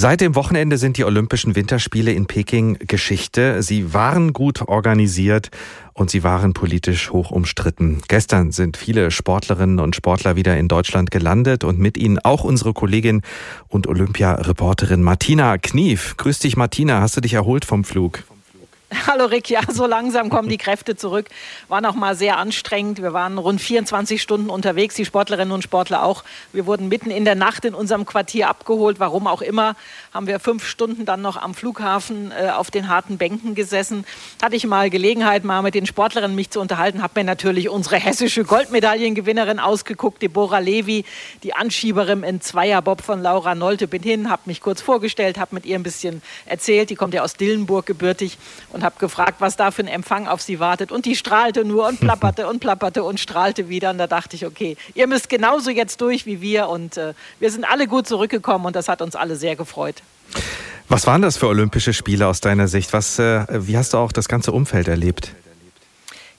Seit dem Wochenende sind die Olympischen Winterspiele in Peking Geschichte. Sie waren gut organisiert und sie waren politisch hoch umstritten. Gestern sind viele Sportlerinnen und Sportler wieder in Deutschland gelandet und mit ihnen auch unsere Kollegin und Olympiareporterin Martina Knief. Grüß dich, Martina. Hast du dich erholt vom Flug? Hallo Rick, ja, so langsam kommen die Kräfte zurück. War noch mal sehr anstrengend. Wir waren rund 24 Stunden unterwegs, die Sportlerinnen und Sportler auch. Wir wurden mitten in der Nacht in unserem Quartier abgeholt. Warum auch immer, haben wir fünf Stunden dann noch am Flughafen äh, auf den harten Bänken gesessen. Hatte ich mal Gelegenheit, mal mit den Sportlerinnen mich zu unterhalten. Habe mir natürlich unsere hessische Goldmedaillengewinnerin ausgeguckt, Deborah Levi, die Anschieberin in Zweierbob von Laura Nolte. Bin hin, habe mich kurz vorgestellt, habe mit ihr ein bisschen erzählt. Die kommt ja aus Dillenburg gebürtig und und habe gefragt, was da für ein Empfang auf sie wartet. Und die strahlte nur und plapperte und plapperte und strahlte wieder. Und da dachte ich, okay, ihr müsst genauso jetzt durch wie wir. Und äh, wir sind alle gut zurückgekommen und das hat uns alle sehr gefreut. Was waren das für Olympische Spiele aus deiner Sicht? Was, äh, wie hast du auch das ganze Umfeld erlebt?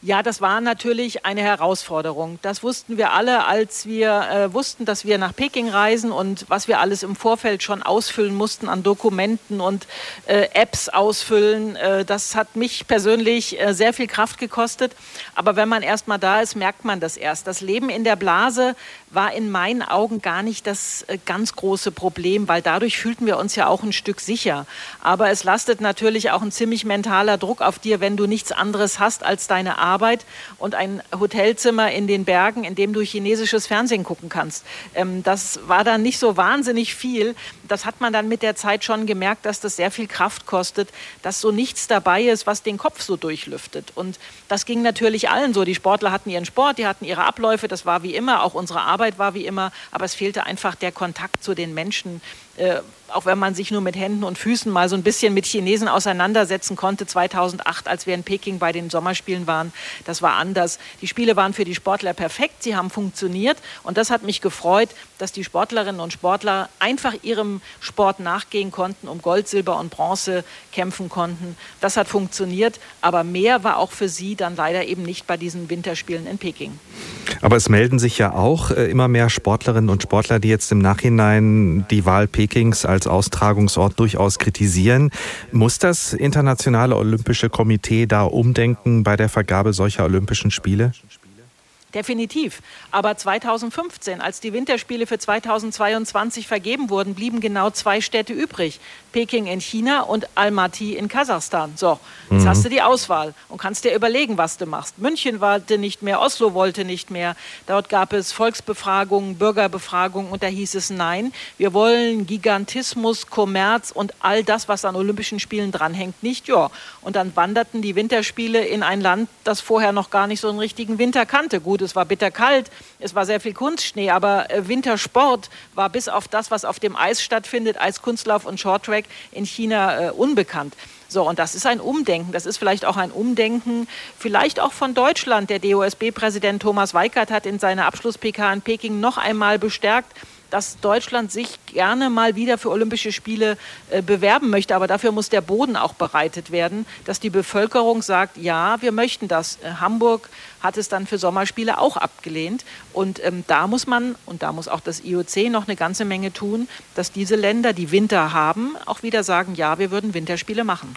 Ja, das war natürlich eine Herausforderung. Das wussten wir alle, als wir äh, wussten, dass wir nach Peking reisen und was wir alles im Vorfeld schon ausfüllen mussten an Dokumenten und äh, Apps ausfüllen. Äh, das hat mich persönlich äh, sehr viel Kraft gekostet. Aber wenn man erst mal da ist, merkt man das erst. Das Leben in der Blase war in meinen Augen gar nicht das äh, ganz große Problem, weil dadurch fühlten wir uns ja auch ein Stück sicher. Aber es lastet natürlich auch ein ziemlich mentaler Druck auf dir, wenn du nichts anderes hast als deine Arbeit Arbeit und ein Hotelzimmer in den Bergen, in dem du chinesisches Fernsehen gucken kannst. Ähm, das war dann nicht so wahnsinnig viel. Das hat man dann mit der Zeit schon gemerkt, dass das sehr viel Kraft kostet, dass so nichts dabei ist, was den Kopf so durchlüftet. Und das ging natürlich allen so. Die Sportler hatten ihren Sport, die hatten ihre Abläufe, das war wie immer, auch unsere Arbeit war wie immer, aber es fehlte einfach der Kontakt zu den Menschen. Äh, auch wenn man sich nur mit Händen und Füßen mal so ein bisschen mit Chinesen auseinandersetzen konnte, 2008, als wir in Peking bei den Sommerspielen waren, das war anders. Die Spiele waren für die Sportler perfekt, sie haben funktioniert und das hat mich gefreut, dass die Sportlerinnen und Sportler einfach ihrem Sport nachgehen konnten, um Gold, Silber und Bronze kämpfen konnten. Das hat funktioniert, aber mehr war auch für sie dann leider eben nicht bei diesen Winterspielen in Peking. Aber es melden sich ja auch äh, immer mehr Sportlerinnen und Sportler, die jetzt im Nachhinein die Wahl Pekings als Austragungsort durchaus kritisieren. Muss das Internationale Olympische Komitee da umdenken bei der Vergabe solcher Olympischen Spiele? Definitiv. Aber 2015, als die Winterspiele für 2022 vergeben wurden, blieben genau zwei Städte übrig. Peking in China und Almaty in Kasachstan. So, jetzt mhm. hast du die Auswahl und kannst dir überlegen, was du machst. München wollte nicht mehr, Oslo wollte nicht mehr. Dort gab es Volksbefragungen, Bürgerbefragungen und da hieß es nein. Wir wollen Gigantismus, Kommerz und all das, was an Olympischen Spielen dranhängt, nicht. Ja, und dann wanderten die Winterspiele in ein Land, das vorher noch gar nicht so einen richtigen Winter kannte. Gut, Gut, es war bitterkalt, es war sehr viel Kunstschnee, aber äh, Wintersport war bis auf das, was auf dem Eis stattfindet, Eiskunstlauf und Shorttrack in China äh, unbekannt. So, und das ist ein Umdenken. Das ist vielleicht auch ein Umdenken, vielleicht auch von Deutschland. Der DOSB-Präsident Thomas Weikert hat in seiner Abschluss-PK in Peking noch einmal bestärkt, dass Deutschland sich gerne mal wieder für Olympische Spiele äh, bewerben möchte. Aber dafür muss der Boden auch bereitet werden, dass die Bevölkerung sagt, ja, wir möchten das. Äh, Hamburg hat es dann für Sommerspiele auch abgelehnt. Und ähm, da muss man, und da muss auch das IOC noch eine ganze Menge tun, dass diese Länder, die Winter haben, auch wieder sagen, ja, wir würden Winterspiele machen.